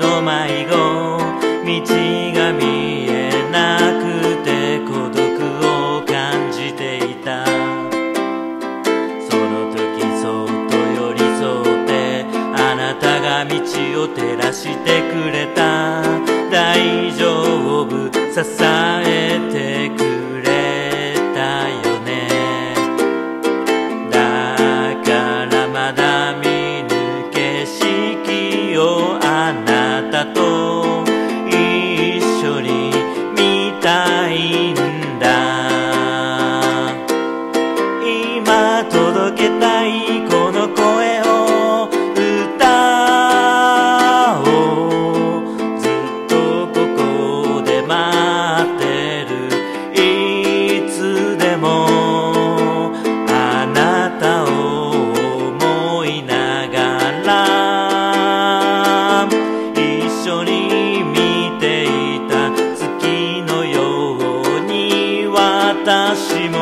の迷子道が見えなくて孤独を感じていた。その時そっと寄り添ってあなたが道を照らしてくれた。大丈夫支え届けたいこの声を歌おうずっとここで待ってる。いつでもあなたを思いながら一緒に見ていた月のように私も